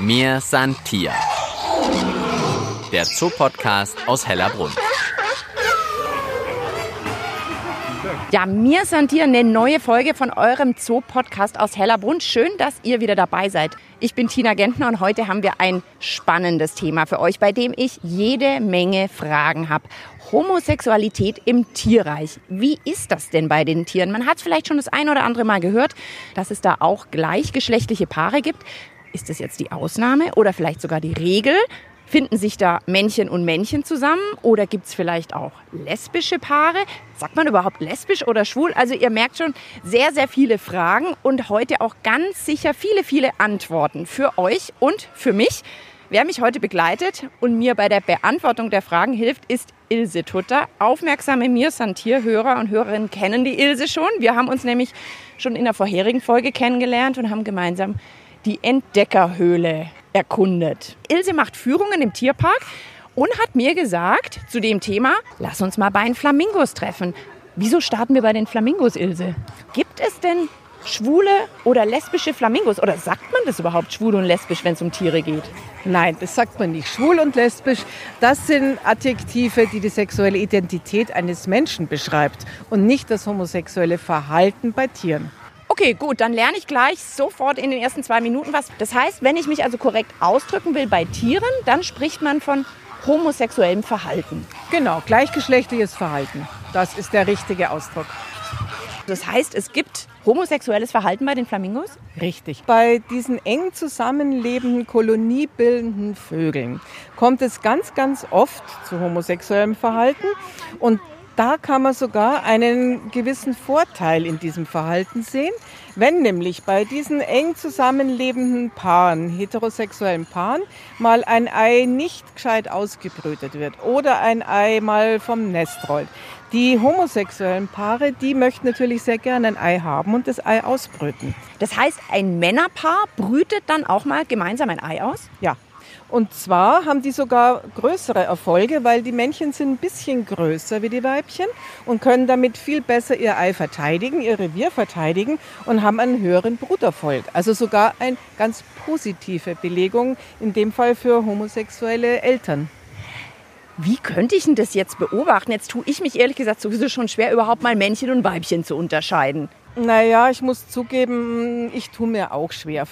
Mir san Tier. Der Zoopodcast aus Hellerbrunn. Ja, mir sind eine neue Folge von eurem Zoo-Podcast aus Hellerbrunn. Schön, dass ihr wieder dabei seid. Ich bin Tina Gentner und heute haben wir ein spannendes Thema für euch, bei dem ich jede Menge Fragen habe. Homosexualität im Tierreich. Wie ist das denn bei den Tieren? Man hat vielleicht schon das ein oder andere Mal gehört, dass es da auch gleichgeschlechtliche Paare gibt. Ist das jetzt die Ausnahme oder vielleicht sogar die Regel? Finden sich da Männchen und Männchen zusammen oder gibt es vielleicht auch lesbische Paare? Sagt man überhaupt lesbisch oder schwul? Also ihr merkt schon, sehr, sehr viele Fragen und heute auch ganz sicher viele, viele Antworten für euch und für mich. Wer mich heute begleitet und mir bei der Beantwortung der Fragen hilft, ist Ilse Tutter. Aufmerksame mir Santier-Hörer und Hörerinnen kennen die Ilse schon. Wir haben uns nämlich schon in der vorherigen Folge kennengelernt und haben gemeinsam die Entdeckerhöhle erkundet. Ilse macht Führungen im Tierpark und hat mir gesagt zu dem Thema, lass uns mal bei den Flamingos treffen. Wieso starten wir bei den Flamingos, Ilse? Gibt es denn schwule oder lesbische Flamingos? Oder sagt man das überhaupt, schwul und lesbisch, wenn es um Tiere geht? Nein, das sagt man nicht. Schwul und lesbisch, das sind Adjektive, die die sexuelle Identität eines Menschen beschreibt und nicht das homosexuelle Verhalten bei Tieren. Okay, gut, dann lerne ich gleich sofort in den ersten zwei Minuten was. Das heißt, wenn ich mich also korrekt ausdrücken will bei Tieren, dann spricht man von homosexuellem Verhalten. Genau, gleichgeschlechtliches Verhalten. Das ist der richtige Ausdruck. Das heißt, es gibt homosexuelles Verhalten bei den Flamingos? Richtig. Bei diesen eng zusammenlebenden, koloniebildenden Vögeln kommt es ganz, ganz oft zu homosexuellem Verhalten. Und da kann man sogar einen gewissen Vorteil in diesem Verhalten sehen. Wenn nämlich bei diesen eng zusammenlebenden Paaren, heterosexuellen Paaren, mal ein Ei nicht gescheit ausgebrütet wird oder ein Ei mal vom Nest rollt. Die homosexuellen Paare, die möchten natürlich sehr gerne ein Ei haben und das Ei ausbrüten. Das heißt, ein Männerpaar brütet dann auch mal gemeinsam ein Ei aus? Ja, und zwar haben die sogar größere Erfolge, weil die Männchen sind ein bisschen größer wie die Weibchen und können damit viel besser ihr Ei verteidigen, ihr Revier verteidigen und haben einen höheren Bruterfolg. Also sogar eine ganz positive Belegung, in dem Fall für homosexuelle Eltern. Wie könnte ich denn das jetzt beobachten? Jetzt tue ich mich ehrlich gesagt sowieso schon schwer, überhaupt mal Männchen und Weibchen zu unterscheiden. Naja, ich muss zugeben, ich tue mir auch schwer.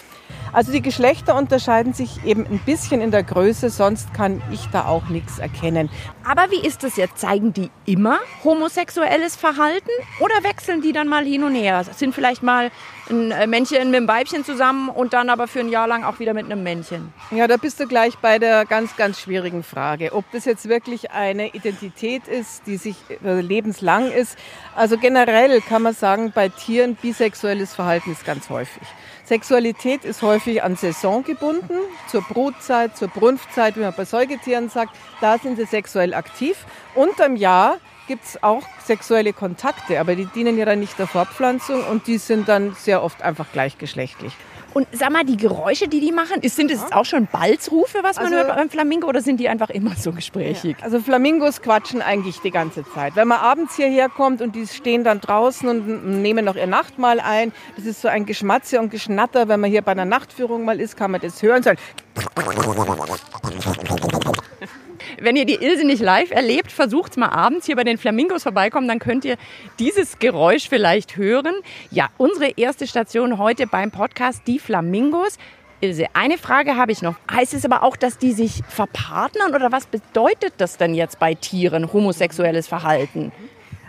Also die Geschlechter unterscheiden sich eben ein bisschen in der Größe, sonst kann ich da auch nichts erkennen. Aber wie ist das jetzt? Zeigen die immer homosexuelles Verhalten oder wechseln die dann mal hin und her? Sind vielleicht mal ein äh, Männchen mit einem Weibchen zusammen und dann aber für ein Jahr lang auch wieder mit einem Männchen? Ja, da bist du gleich bei der ganz, ganz schwierigen Frage, ob das jetzt wirklich eine Identität ist, die sich äh, lebenslang ist. Also generell kann man sagen, bei Tieren bisexuelles Verhalten ist ganz häufig. Sexualität ist häufig an Saison gebunden, zur Brutzeit, zur Brunftzeit, wie man bei Säugetieren sagt. Da sind sie sexuell aktiv. Unterm Jahr gibt es auch sexuelle Kontakte, aber die dienen ja dann nicht der Fortpflanzung und die sind dann sehr oft einfach gleichgeschlechtlich. Und sag mal, die Geräusche, die die machen, sind es auch schon Balzrufe, was man also, hört beim Flamingo, oder sind die einfach immer so gesprächig? Ja. Also Flamingos quatschen eigentlich die ganze Zeit. Wenn man abends hierher kommt und die stehen dann draußen und nehmen noch ihr Nachtmahl ein, das ist so ein Geschmatze und Geschnatter. Wenn man hier bei einer Nachtführung mal ist, kann man das hören. So wenn ihr die Ilse nicht live erlebt, versucht mal abends hier bei den Flamingos vorbeikommen, dann könnt ihr dieses Geräusch vielleicht hören. Ja, unsere erste Station heute beim Podcast, die Flamingos. Ilse, eine Frage habe ich noch. Heißt es aber auch, dass die sich verpartnern oder was bedeutet das denn jetzt bei Tieren, homosexuelles Verhalten?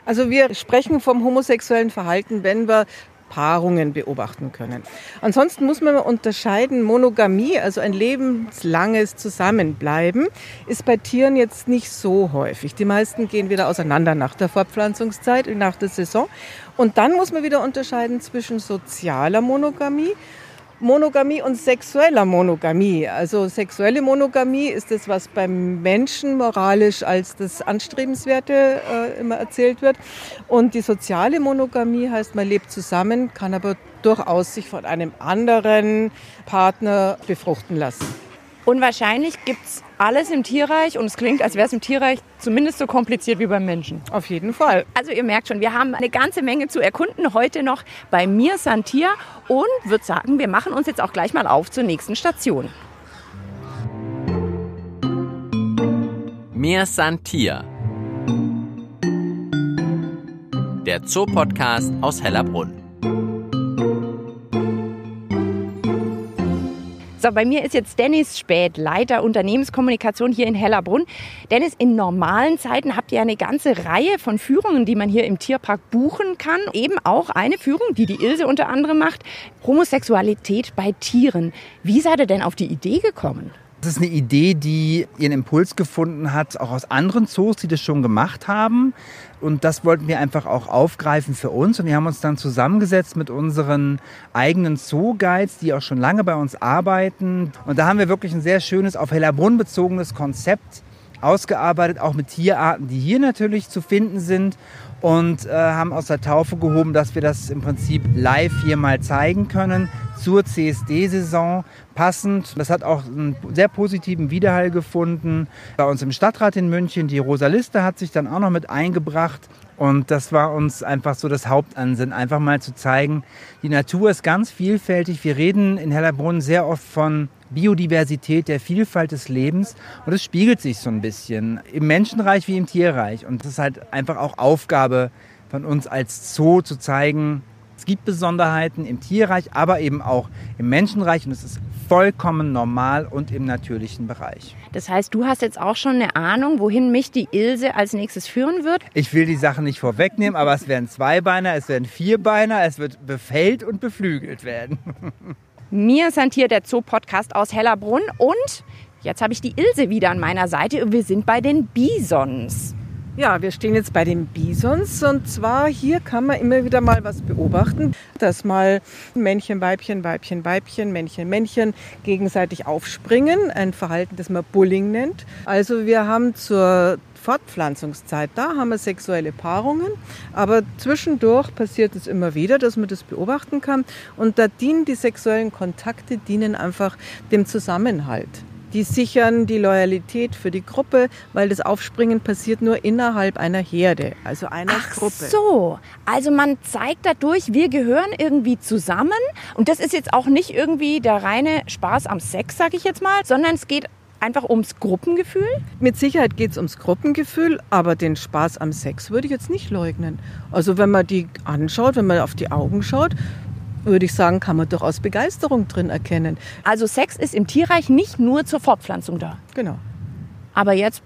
Also wir sprechen vom homosexuellen Verhalten, wenn wir Paarungen beobachten können. Ansonsten muss man unterscheiden, Monogamie, also ein lebenslanges Zusammenbleiben, ist bei Tieren jetzt nicht so häufig. Die meisten gehen wieder auseinander nach der Fortpflanzungszeit, nach der Saison. Und dann muss man wieder unterscheiden zwischen sozialer Monogamie Monogamie und sexueller Monogamie. Also sexuelle Monogamie ist das, was beim Menschen moralisch als das Anstrebenswerte äh, immer erzählt wird. Und die soziale Monogamie heißt, man lebt zusammen, kann aber durchaus sich von einem anderen Partner befruchten lassen. Und wahrscheinlich gibt es alles im Tierreich und es klingt, als wäre es im Tierreich zumindest so kompliziert wie beim Menschen. Auf jeden Fall. Also ihr merkt schon, wir haben eine ganze Menge zu erkunden heute noch bei mir Santier und würde sagen, wir machen uns jetzt auch gleich mal auf zur nächsten Station. Mir Santier. Der Zoopodcast aus Hellerbrunn. So, bei mir ist jetzt Dennis Späth, Leiter Unternehmenskommunikation hier in Hellerbrunn. Dennis, in normalen Zeiten habt ihr eine ganze Reihe von Führungen, die man hier im Tierpark buchen kann. Eben auch eine Führung, die die Ilse unter anderem macht, Homosexualität bei Tieren. Wie seid ihr denn auf die Idee gekommen? Das ist eine Idee, die ihren Impuls gefunden hat, auch aus anderen Zoos, die das schon gemacht haben. Und das wollten wir einfach auch aufgreifen für uns. Und wir haben uns dann zusammengesetzt mit unseren eigenen Zoo-Guides, die auch schon lange bei uns arbeiten. Und da haben wir wirklich ein sehr schönes, auf Hellerbrunn bezogenes Konzept ausgearbeitet, auch mit Tierarten, die hier natürlich zu finden sind und äh, haben aus der Taufe gehoben, dass wir das im Prinzip live hier mal zeigen können zur CSD-Saison passend. Das hat auch einen sehr positiven Widerhall gefunden. Bei uns im Stadtrat in München, die Rosaliste hat sich dann auch noch mit eingebracht. Und das war uns einfach so das Hauptansinnen, einfach mal zu zeigen, die Natur ist ganz vielfältig. Wir reden in Hellerbrunn sehr oft von Biodiversität, der Vielfalt des Lebens. Und es spiegelt sich so ein bisschen im Menschenreich wie im Tierreich. Und es ist halt einfach auch Aufgabe von uns als Zoo zu zeigen, es gibt Besonderheiten im Tierreich, aber eben auch im Menschenreich und es ist vollkommen normal und im natürlichen Bereich. Das heißt, du hast jetzt auch schon eine Ahnung, wohin mich die Ilse als nächstes führen wird? Ich will die Sachen nicht vorwegnehmen, aber es werden Zweibeiner, es werden Vierbeiner, es wird befällt und beflügelt werden. Mir sind hier der Zoo-Podcast aus Hellerbrunn und jetzt habe ich die Ilse wieder an meiner Seite und wir sind bei den Bisons. Ja, wir stehen jetzt bei den Bisons und zwar hier kann man immer wieder mal was beobachten, dass mal Männchen, Weibchen, Weibchen, Weibchen, Männchen, Männchen gegenseitig aufspringen, ein Verhalten, das man Bullying nennt. Also wir haben zur Fortpflanzungszeit, da haben wir sexuelle Paarungen, aber zwischendurch passiert es immer wieder, dass man das beobachten kann und da dienen die sexuellen Kontakte dienen einfach dem Zusammenhalt. Die sichern die Loyalität für die Gruppe, weil das Aufspringen passiert nur innerhalb einer Herde, also einer Ach Gruppe. so, also man zeigt dadurch, wir gehören irgendwie zusammen und das ist jetzt auch nicht irgendwie der reine Spaß am Sex, sag ich jetzt mal, sondern es geht einfach ums Gruppengefühl? Mit Sicherheit geht es ums Gruppengefühl, aber den Spaß am Sex würde ich jetzt nicht leugnen. Also wenn man die anschaut, wenn man auf die Augen schaut, würde ich sagen, kann man durchaus Begeisterung drin erkennen. Also Sex ist im Tierreich nicht nur zur Fortpflanzung da. Genau. Aber jetzt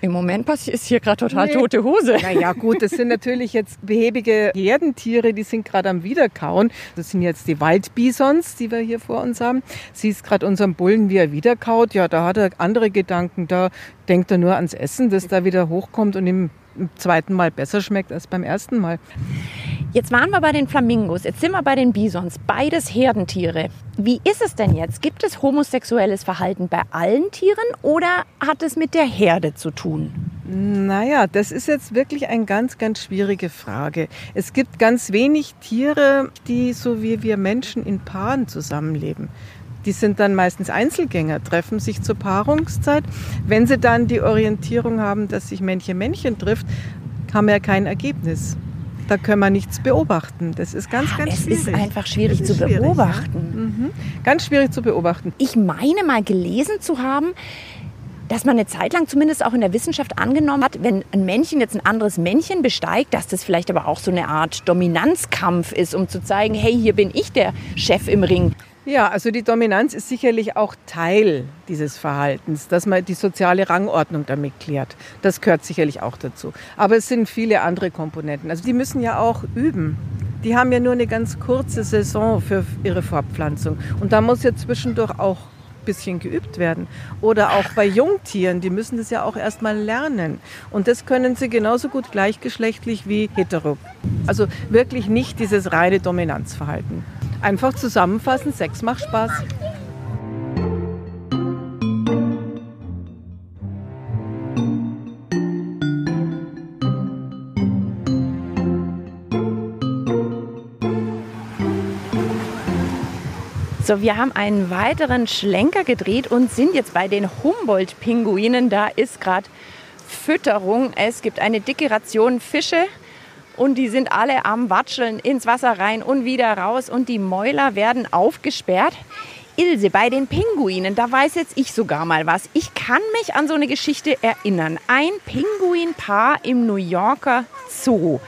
im Moment passiert ist hier gerade total Nee. tote Hose. Naja gut, das sind natürlich jetzt behäbige Herdentiere, die sind gerade am Wiederkauen. Das sind jetzt die Waldbisons, die wir hier vor uns haben. Siehst gerade unseren Bullen, wie er wiederkaut. Ja, da hat er andere Gedanken. Da denkt er nur ans Essen, das da wieder hochkommt und ihm im zweiten Mal besser schmeckt als beim ersten Mal. Jetzt waren wir bei den Flamingos, jetzt sind wir bei den Bisons, beides Herdentiere. Wie ist es denn jetzt? Gibt es homosexuelles Verhalten bei allen Tieren oder hat es mit der Herde zu tun? Naja, das ist jetzt wirklich eine ganz, ganz schwierige Frage. Es gibt ganz wenig Tiere, die so wie wir Menschen in Paaren zusammenleben. Die sind dann meistens Einzelgänger, treffen sich zur Paarungszeit. Wenn sie dann die Orientierung haben, dass sich Männchen-Männchen trifft, haben wir kein Ergebnis. Da können wir nichts beobachten. Das ist ganz, ganz es schwierig. ist einfach schwierig Es zu ist schwierig, beobachten. Mhm. Ganz schwierig zu beobachten. Ich meine mal gelesen zu haben, dass man eine Zeit lang zumindest auch in der Wissenschaft angenommen hat, wenn ein Männchen jetzt ein anderes Männchen besteigt, dass das vielleicht aber auch so eine Art Dominanzkampf ist, um zu zeigen, hey, hier bin ich der Chef im Ring. Ja, also die Dominanz ist sicherlich auch Teil dieses Verhaltens, dass man die soziale Rangordnung damit klärt. Das gehört sicherlich auch dazu. Aber es sind viele andere Komponenten. Also die müssen ja auch üben. Die haben ja nur eine ganz kurze Saison für ihre Fortpflanzung. Und da muss ja zwischendurch auch ein bisschen geübt werden. Oder auch bei Jungtieren, die müssen das ja auch erstmal lernen. Und das können sie genauso gut gleichgeschlechtlich wie hetero. Also wirklich nicht dieses reine Dominanzverhalten. Einfach zusammenfassen, Sex macht Spaß. So, wir haben einen weiteren Schlenker gedreht und sind jetzt bei den Humboldt-Pinguinen. Da ist gerade Fütterung. Es gibt eine dicke Ration Fische und die sind alle am Watscheln ins Wasser rein und wieder raus und die Mäuler werden aufgesperrt. Ilse, bei den Pinguinen, da weiß jetzt ich sogar mal was. Ich kann mich an so eine Geschichte erinnern. Ein Pinguinpaar im New Yorker Zoo.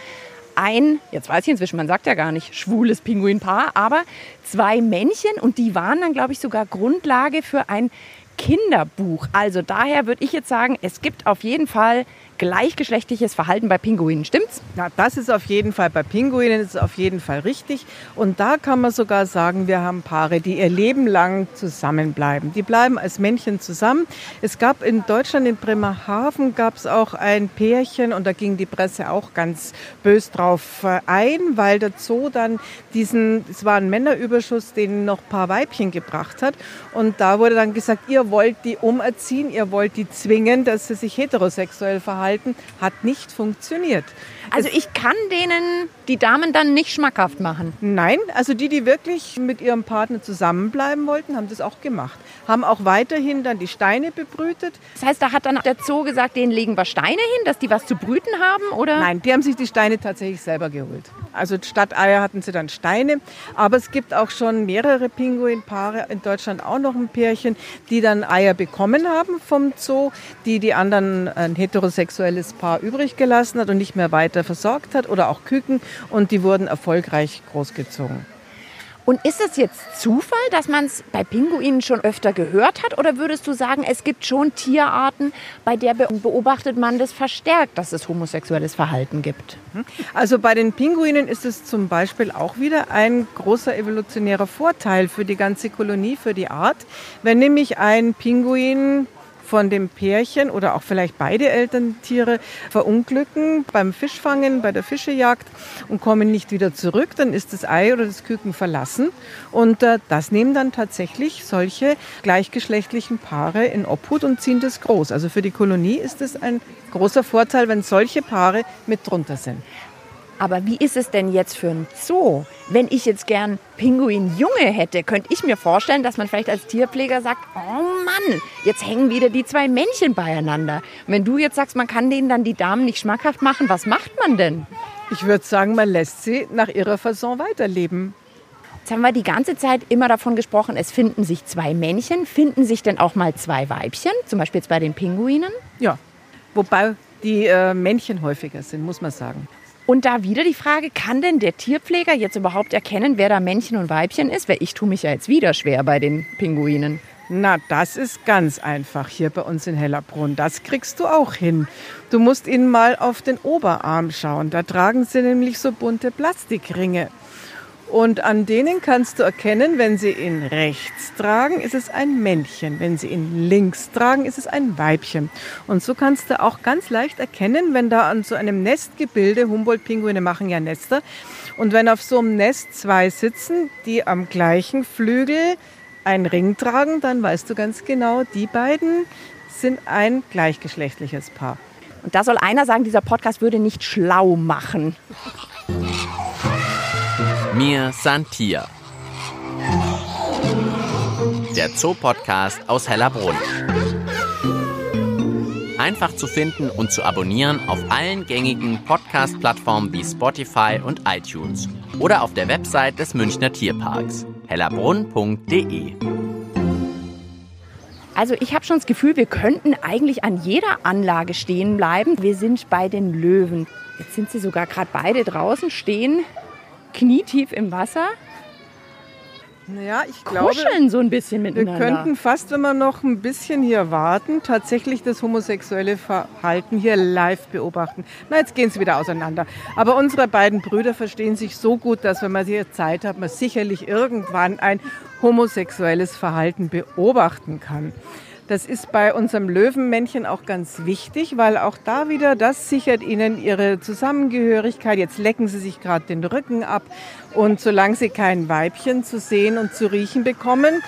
Ein, jetzt weiß ich inzwischen, man sagt ja gar nicht schwules Pinguinpaar, aber zwei Männchen und die waren dann, glaube ich, sogar Grundlage für ein Kinderbuch. Also daher würde ich jetzt sagen, es gibt auf jeden Fall gleichgeschlechtliches Verhalten bei Pinguinen. Stimmt's? Ja, das ist auf jeden Fall bei Pinguinen ist auf jeden Fall richtig. Und da kann man sogar sagen, wir haben Paare, die ihr Leben lang zusammenbleiben. Die bleiben als Männchen zusammen. Es gab in Deutschland in Bremerhaven gab es auch ein Pärchen und da ging die Presse auch ganz bös drauf äh, ein, weil der Zoo dann diesen, es war ein Männerüberschuss, den noch ein paar Weibchen gebracht hat. Und da wurde dann gesagt, ihr wollt die umerziehen, ihr wollt die zwingen, dass sie sich heterosexuell verhalten halten, hat nicht funktioniert. Also ich kann denen die Damen dann nicht schmackhaft machen. Nein, also die, die wirklich mit ihrem Partner zusammenbleiben wollten, haben das auch gemacht. Haben auch weiterhin dann die Steine bebrütet. Das heißt, da hat dann der Zoo gesagt, denen legen wir Steine hin, dass die was zu brüten haben, oder? Nein, die haben sich die Steine tatsächlich selber geholt. Also statt Eier hatten sie dann Steine. Aber es gibt auch schon mehrere Pinguinpaare, in Deutschland auch noch ein Pärchen, die dann Eier bekommen haben vom Zoo, die die anderen ein heterosexuelles Paar übrig gelassen hat und nicht mehr weiter versorgt hat oder auch Küken und die wurden erfolgreich großgezogen. Und ist es jetzt Zufall, dass man es bei Pinguinen schon öfter gehört hat? Oder würdest du sagen, es gibt schon Tierarten, bei der beobachtet man das verstärkt, dass es homosexuelles Verhalten gibt? Also bei den Pinguinen ist es zum Beispiel auch wieder ein großer evolutionärer Vorteil für die ganze Kolonie, für die Art. Wenn nämlich ein Pinguin von dem Pärchen oder auch vielleicht beide Elterntiere verunglücken beim Fischfangen, bei der Fischejagd und kommen nicht wieder zurück, dann ist das Ei oder das Küken verlassen. Und äh, das nehmen dann tatsächlich solche gleichgeschlechtlichen Paare in Obhut und ziehen das groß. Also für die Kolonie ist es ein großer Vorteil, wenn solche Paare mit drunter sind. Aber wie ist es denn jetzt für ein Zoo? Wenn ich jetzt gern Pinguinjunge hätte, könnte ich mir vorstellen, dass man vielleicht als Tierpfleger sagt, oh Mann, jetzt hängen wieder die zwei Männchen beieinander. wenn du jetzt sagst, man kann denen dann die Damen nicht schmackhaft machen, was macht man denn? Ich würde sagen, man lässt sie nach ihrer Fasson weiterleben. Jetzt haben wir die ganze Zeit immer davon gesprochen, es finden sich zwei Männchen. Finden sich denn auch mal zwei Weibchen? Zum Beispiel jetzt bei den Pinguinen? Ja, wobei die äh, Männchen häufiger sind, muss man sagen. Und da wieder die Frage, kann denn der Tierpfleger jetzt überhaupt erkennen, wer da Männchen und Weibchen ist? Weil ich tue mich ja jetzt wieder schwer bei den Pinguinen. Na, das ist ganz einfach hier bei uns in Hellerbrunn. Das kriegst du auch hin. Du musst ihnen mal auf den Oberarm schauen. Da tragen sie nämlich so bunte Plastikringe. Und an denen kannst du erkennen, wenn sie ihn rechts tragen, ist es ein Männchen. Wenn sie ihn links tragen, ist es ein Weibchen. Und so kannst du auch ganz leicht erkennen, wenn da an so einem Nestgebilde, Humboldt-Pinguine machen ja Nester, und wenn auf so einem Nest zwei sitzen, die am gleichen Flügel einen Ring tragen, dann weißt du ganz genau, die beiden sind ein gleichgeschlechtliches Paar. Und da soll einer sagen, dieser Podcast würde nicht schlau machen. Mir Santia. Der Zoopodcast aus Hellerbrunn. Einfach zu finden und zu abonnieren auf allen gängigen Podcast-Plattformen wie Spotify und iTunes oder auf der Website des Münchner Tierparks hellerbrunn.de. Also ich habe schon das Gefühl, wir könnten eigentlich an jeder Anlage stehen bleiben. Wir sind bei den Löwen. Jetzt sind sie sogar gerade beide draußen stehen knietief im Wasser. Naja, ich glaube, Kuscheln so ein bisschen miteinander. Wir könnten fast, wenn wir noch ein bisschen hier warten, tatsächlich das homosexuelle Verhalten hier live beobachten. Na, jetzt gehen sie wieder auseinander. Aber unsere beiden Brüder verstehen sich so gut, dass wenn man hier Zeit hat, man sicherlich irgendwann ein homosexuelles Verhalten beobachten kann. Das ist bei unserem Löwenmännchen auch ganz wichtig, weil auch da wieder, das sichert ihnen ihre Zusammengehörigkeit. Jetzt lecken sie sich gerade den Rücken ab und solange sie kein Weibchen zu sehen und zu riechen bekommen,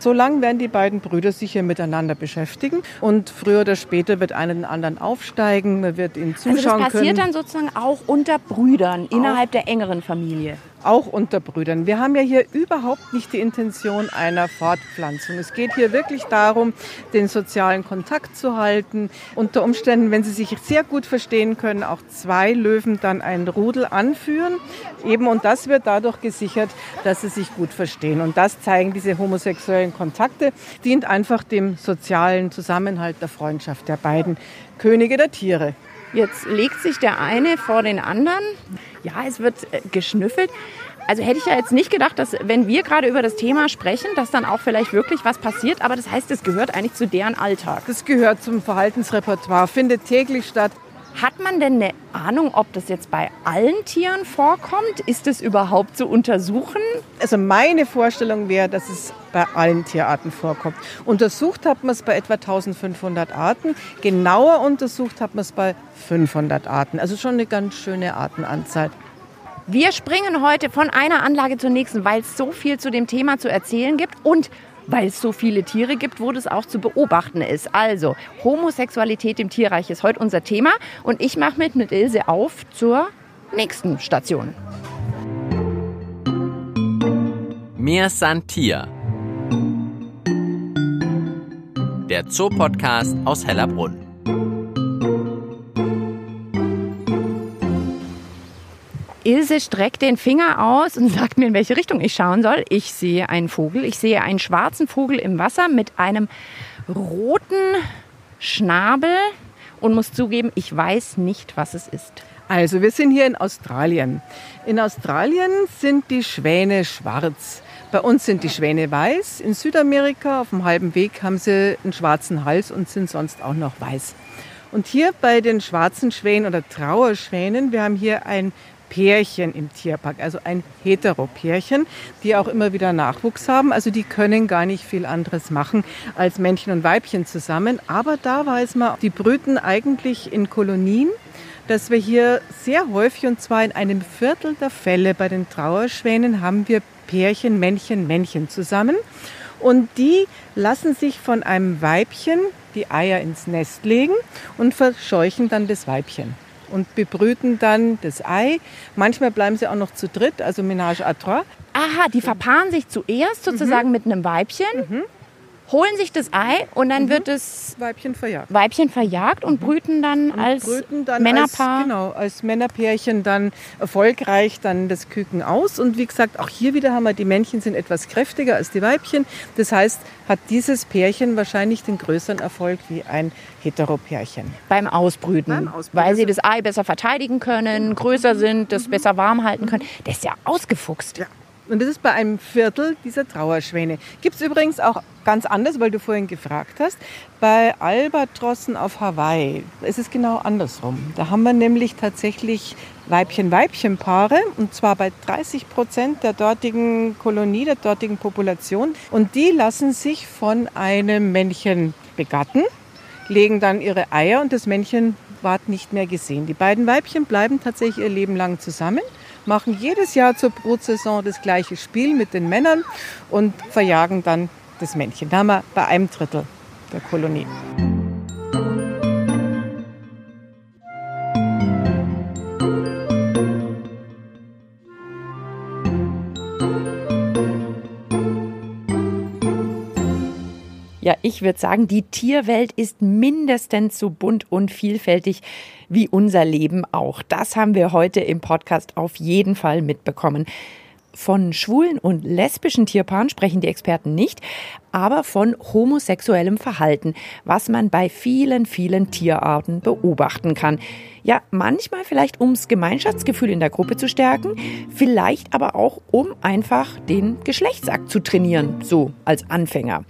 Solange werden die beiden Brüder sich hier miteinander beschäftigen und früher oder später wird einer den anderen aufsteigen, man wird ihnen zuschauen können. Also das passiert können. dann sozusagen auch unter Brüdern innerhalb auch, der engeren Familie. auch unter Brüdern. Wir haben ja hier überhaupt nicht die Intention einer Fortpflanzung. Es geht hier wirklich darum, den sozialen Kontakt zu halten. Unter Umständen, wenn sie sich sehr gut verstehen können, auch zwei Löwen dann ein Rudel anführen. Eben und das wird dadurch gesichert, dass sie sich gut verstehen. Und das zeigen diese homosexuellen Kontakte, dient einfach dem sozialen Zusammenhalt der Freundschaft der beiden Könige der Tiere. Jetzt legt sich der eine vor den anderen. Ja, es wird äh, geschnüffelt. Also hätte ich ja jetzt nicht gedacht, dass wenn wir gerade über das Thema sprechen, dass dann auch vielleicht wirklich was passiert. Aber das heißt, es gehört eigentlich zu deren Alltag. Das gehört zum Verhaltensrepertoire, findet täglich statt. Hat man denn eine Ahnung, ob das jetzt bei allen Tieren vorkommt? Ist es überhaupt zu untersuchen? Also meine Vorstellung wäre, dass es bei allen Tierarten vorkommt. Untersucht hat man es bei etwa 1500 Arten. Genauer untersucht hat man es bei 500 Arten. Also schon eine ganz schöne Artenanzahl. Wir springen heute von einer Anlage zur nächsten, weil es so viel zu dem Thema zu erzählen gibt und weil es so viele Tiere gibt, wo das auch zu beobachten ist. Also, Homosexualität im Tierreich ist heute unser Thema und ich mache mit mit Ilse auf zur nächsten Station. Mir san Tier. Der Zoopodcast aus Hellerbrunn. Ilse streckt den Finger aus und sagt mir, in welche Richtung ich schauen soll. Ich sehe einen Vogel. Ich sehe einen schwarzen Vogel im Wasser mit einem roten Schnabel und muss zugeben, ich weiß nicht, was es ist. Also, wir sind hier in Australien. In Australien sind die Schwäne schwarz. Bei uns sind die Schwäne weiß. In Südamerika auf dem halben Weg haben sie einen schwarzen Hals und sind sonst auch noch weiß. Und hier bei den schwarzen Schwänen oder Trauerschwänen, wir haben hier ein Pärchen im Tierpark, also ein Heteropärchen, die auch immer wieder Nachwuchs haben. Also die können gar nicht viel anderes machen als Männchen und Weibchen zusammen. Aber da weiß man, die brüten eigentlich in Kolonien dass wir hier sehr häufig, und zwar in einem Viertel der Fälle bei den Trauerschwänen, haben wir Pärchen, Männchen, Männchen zusammen. Und die lassen sich von einem Weibchen die Eier ins Nest legen und verscheuchen dann das Weibchen und bebrüten dann das Ei. Manchmal bleiben sie auch noch zu dritt, also Ménage à trois. Aha, die verpaaren sich zuerst sozusagen mhm. mit einem Weibchen. Mhm holen sich das Ei und dann mhm. wird das Weibchen verjagt, Weibchen verjagt und mhm. brüten dann und als brüten dann Männerpaar. Als, genau, als Männerpärchen dann erfolgreich dann das Küken aus. Und wie gesagt, auch hier wieder haben wir, die Männchen sind etwas kräftiger als die Weibchen. Das heißt, hat dieses Pärchen wahrscheinlich den größeren Erfolg wie ein Heteropärchen. Beim Ausbrüten, Beim Ausbrüten. weil sie das Ei besser verteidigen können, größer sind, das mhm. besser warm halten können. Der ist ja ausgefuchst. Ja. Und das ist bei einem Viertel dieser Trauerschwäne. Gibt es übrigens auch ganz anders, weil du vorhin gefragt hast. Bei Albatrossen auf Hawaii ist es genau andersrum. Da haben wir nämlich tatsächlich Weibchen-Weibchen-Paare und zwar bei 30 Prozent der dortigen Kolonie, der dortigen Population. Und die lassen sich von einem Männchen begatten, legen dann ihre Eier und das Männchen ward nicht mehr gesehen. Die beiden Weibchen bleiben tatsächlich ihr Leben lang zusammen machen jedes Jahr zur Brutsaison das gleiche Spiel mit den Männern und verjagen dann das Männchen. Da haben wir bei einem Drittel der Kolonie. Ich würde sagen, die Tierwelt ist mindestens so bunt und vielfältig wie unser Leben auch. Das haben wir heute im Podcast auf jeden Fall mitbekommen. Von schwulen und lesbischen Tierpaaren sprechen die Experten nicht, aber von homosexuellem Verhalten, was man bei vielen, vielen Tierarten beobachten kann. Ja, manchmal vielleicht ums Gemeinschaftsgefühl in der Gruppe zu stärken, vielleicht aber auch um einfach den Geschlechtsakt zu trainieren, so als Anfänger.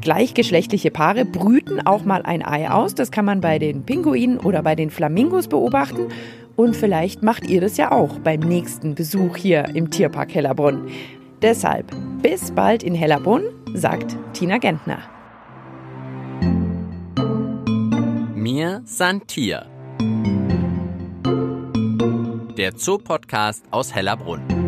Gleichgeschlechtliche Paare brüten auch mal ein Ei aus. Das kann man bei den Pinguinen oder bei den Flamingos beobachten. Und vielleicht macht ihr das ja auch beim nächsten Besuch hier im Tierpark Hellerbrunn. Deshalb bis bald in Hellerbrunn, sagt Tina Gentner. Mir san Tier. Der Zoopodcast aus Hellerbrunn.